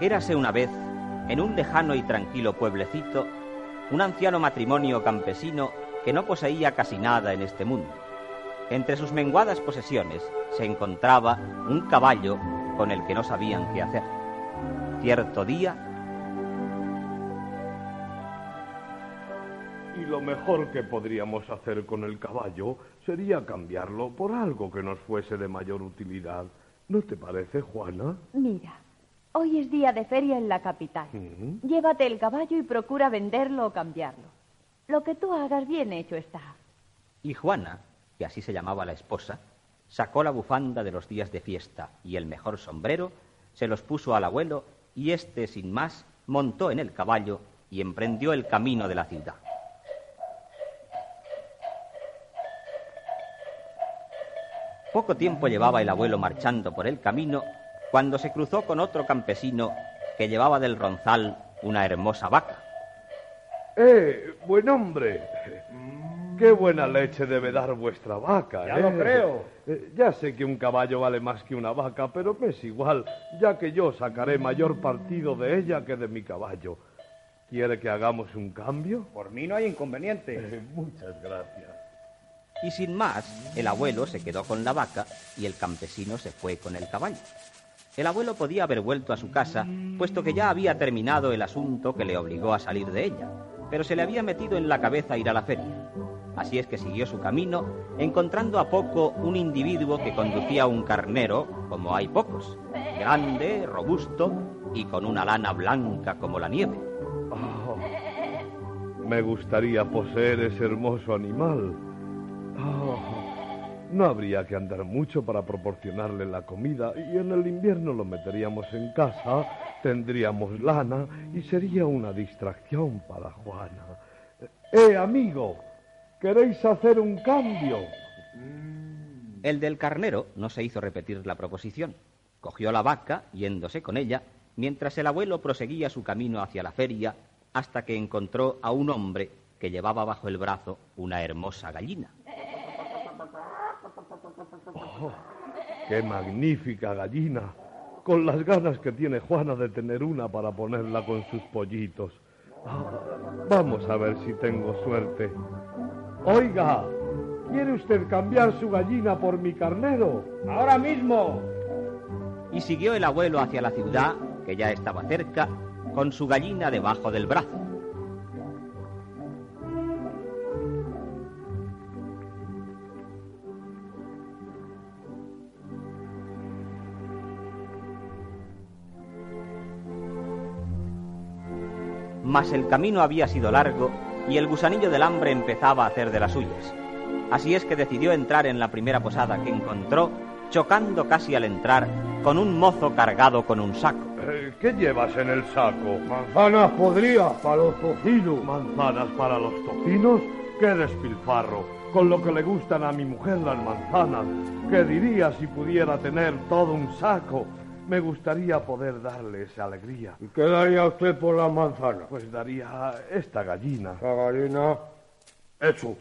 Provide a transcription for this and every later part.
Érase una vez, en un lejano y tranquilo pueblecito, un anciano matrimonio campesino que no poseía casi nada en este mundo. Entre sus menguadas posesiones se encontraba un caballo con el que no sabían qué hacer. Cierto día... Y lo mejor que podríamos hacer con el caballo sería cambiarlo por algo que nos fuese de mayor utilidad. ¿No te parece, Juana? Mira, hoy es día de feria en la capital. Llévate el caballo y procura venderlo o cambiarlo. Lo que tú hagas bien hecho está. Y Juana, que así se llamaba la esposa, sacó la bufanda de los días de fiesta y el mejor sombrero, se los puso al abuelo y éste, sin más, montó en el caballo y emprendió el camino de la ciudad. Poco tiempo llevaba el abuelo marchando por el camino cuando se cruzó con otro campesino que llevaba del ronzal una hermosa vaca. ¡Eh, buen hombre! ¡Qué buena leche debe dar vuestra vaca! Ya ¿eh? lo creo. Eh, ya sé que un caballo vale más que una vaca, pero me es igual, ya que yo sacaré mayor partido de ella que de mi caballo. ¿Quiere que hagamos un cambio? Por mí no hay inconveniente. Eh, muchas gracias. Y sin más, el abuelo se quedó con la vaca y el campesino se fue con el caballo. El abuelo podía haber vuelto a su casa, puesto que ya había terminado el asunto que le obligó a salir de ella, pero se le había metido en la cabeza ir a la feria. Así es que siguió su camino, encontrando a poco un individuo que conducía un carnero, como hay pocos, grande, robusto y con una lana blanca como la nieve. Ah, me gustaría poseer ese hermoso animal. No habría que andar mucho para proporcionarle la comida y en el invierno lo meteríamos en casa, tendríamos lana y sería una distracción para Juana. ¡Eh, amigo! ¿Queréis hacer un cambio? El del carnero no se hizo repetir la proposición. Cogió la vaca, yéndose con ella, mientras el abuelo proseguía su camino hacia la feria hasta que encontró a un hombre que llevaba bajo el brazo una hermosa gallina. Oh, ¡Qué magnífica gallina! Con las ganas que tiene Juana de tener una para ponerla con sus pollitos. Ah, vamos a ver si tengo suerte. Oiga, ¿quiere usted cambiar su gallina por mi carnero? Ahora mismo. Y siguió el abuelo hacia la ciudad, que ya estaba cerca, con su gallina debajo del brazo. Mas el camino había sido largo y el gusanillo del hambre empezaba a hacer de las suyas. Así es que decidió entrar en la primera posada que encontró, chocando casi al entrar con un mozo cargado con un saco. Eh, ¿Qué llevas en el saco? Manzanas podridas para los tocinos. ¿Manzanas para los tocinos? ¡Qué despilfarro! Con lo que le gustan a mi mujer las manzanas. ¿Qué diría si pudiera tener todo un saco? Me gustaría poder darle esa alegría. ¿Y qué daría usted por las manzanas? Pues daría esta gallina. La gallina. Eso.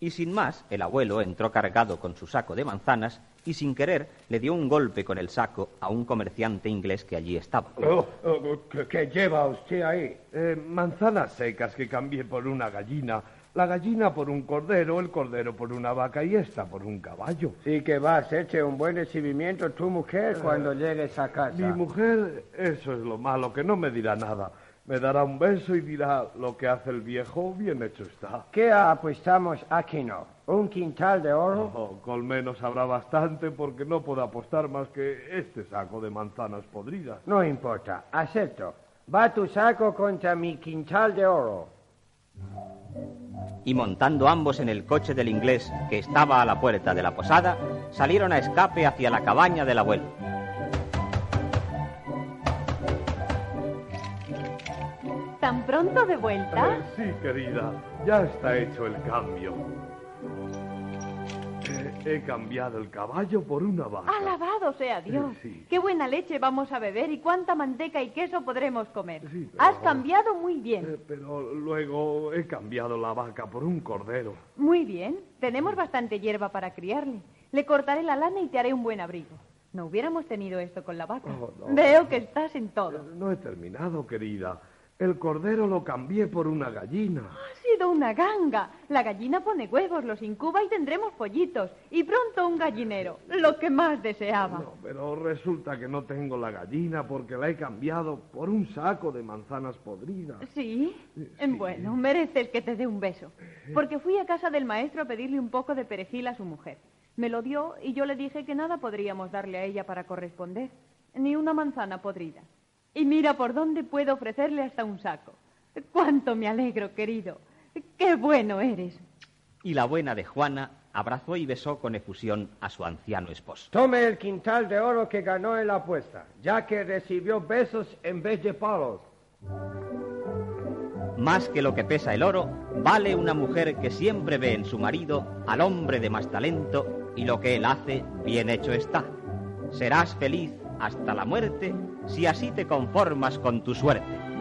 Y sin más, el abuelo entró cargado con su saco de manzanas y sin querer le dio un golpe con el saco a un comerciante inglés que allí estaba. Oh, oh, ¿qué, qué lleva usted ahí? Eh, manzanas secas que cambié por una gallina. La gallina por un cordero, el cordero por una vaca y esta por un caballo. Sí que vas, eche un buen recibimiento tu mujer cuando llegues a casa. Mi mujer, eso es lo malo, que no me dirá nada. Me dará un beso y dirá lo que hace el viejo, bien hecho está. ¿Qué apostamos aquí no? ¿Un quintal de oro? Oh, con menos habrá bastante porque no puedo apostar más que este saco de manzanas podridas. No importa, acepto. Va tu saco contra mi quintal de oro. Y montando ambos en el coche del inglés que estaba a la puerta de la posada, salieron a escape hacia la cabaña del abuelo. ¿Tan pronto de vuelta? Eh, sí, querida, ya está hecho el cambio. Eh, he cambiado el caballo por una vaca. Alabado sea Dios. Sí. Qué buena leche vamos a beber y cuánta manteca y queso podremos comer. Sí, pero- Has cambiado muy Eh, bien. pero luego he cambiado la vaca por un cordero. Muy bien. Tenemos bastante hierba para criarle. Le cortaré la lana y te haré un buen abrigo. No hubiéramos tenido esto con la vaca. Oh, no. Veo que estás en todo. No he terminado, querida. El cordero lo cambié por una gallina. Ha sido una ganga. La gallina pone huevos, los incuba y tendremos pollitos. Y pronto un gallinero. Lo que más deseaba. No, pero resulta que no tengo la gallina porque la he cambiado por un saco de manzanas podridas. ¿Sí? Sí. Bueno, mereces que te dé un beso. Porque fui a casa del maestro a pedirle un poco de perejil a su mujer. Me lo dio y yo le dije que nada podríamos darle a ella para corresponder. Ni una manzana podrida. Y mira por dónde puedo ofrecerle hasta un saco. Cuánto me alegro, querido. Qué bueno eres. Y la buena de Juana abrazó y besó con efusión a su anciano esposo. Tome el quintal de oro que ganó en la apuesta, ya que recibió besos en vez de palos. Más que lo que pesa el oro, vale una mujer que siempre ve en su marido al hombre de más talento y lo que él hace bien hecho está. Serás feliz hasta la muerte si así te conformas con tu suerte.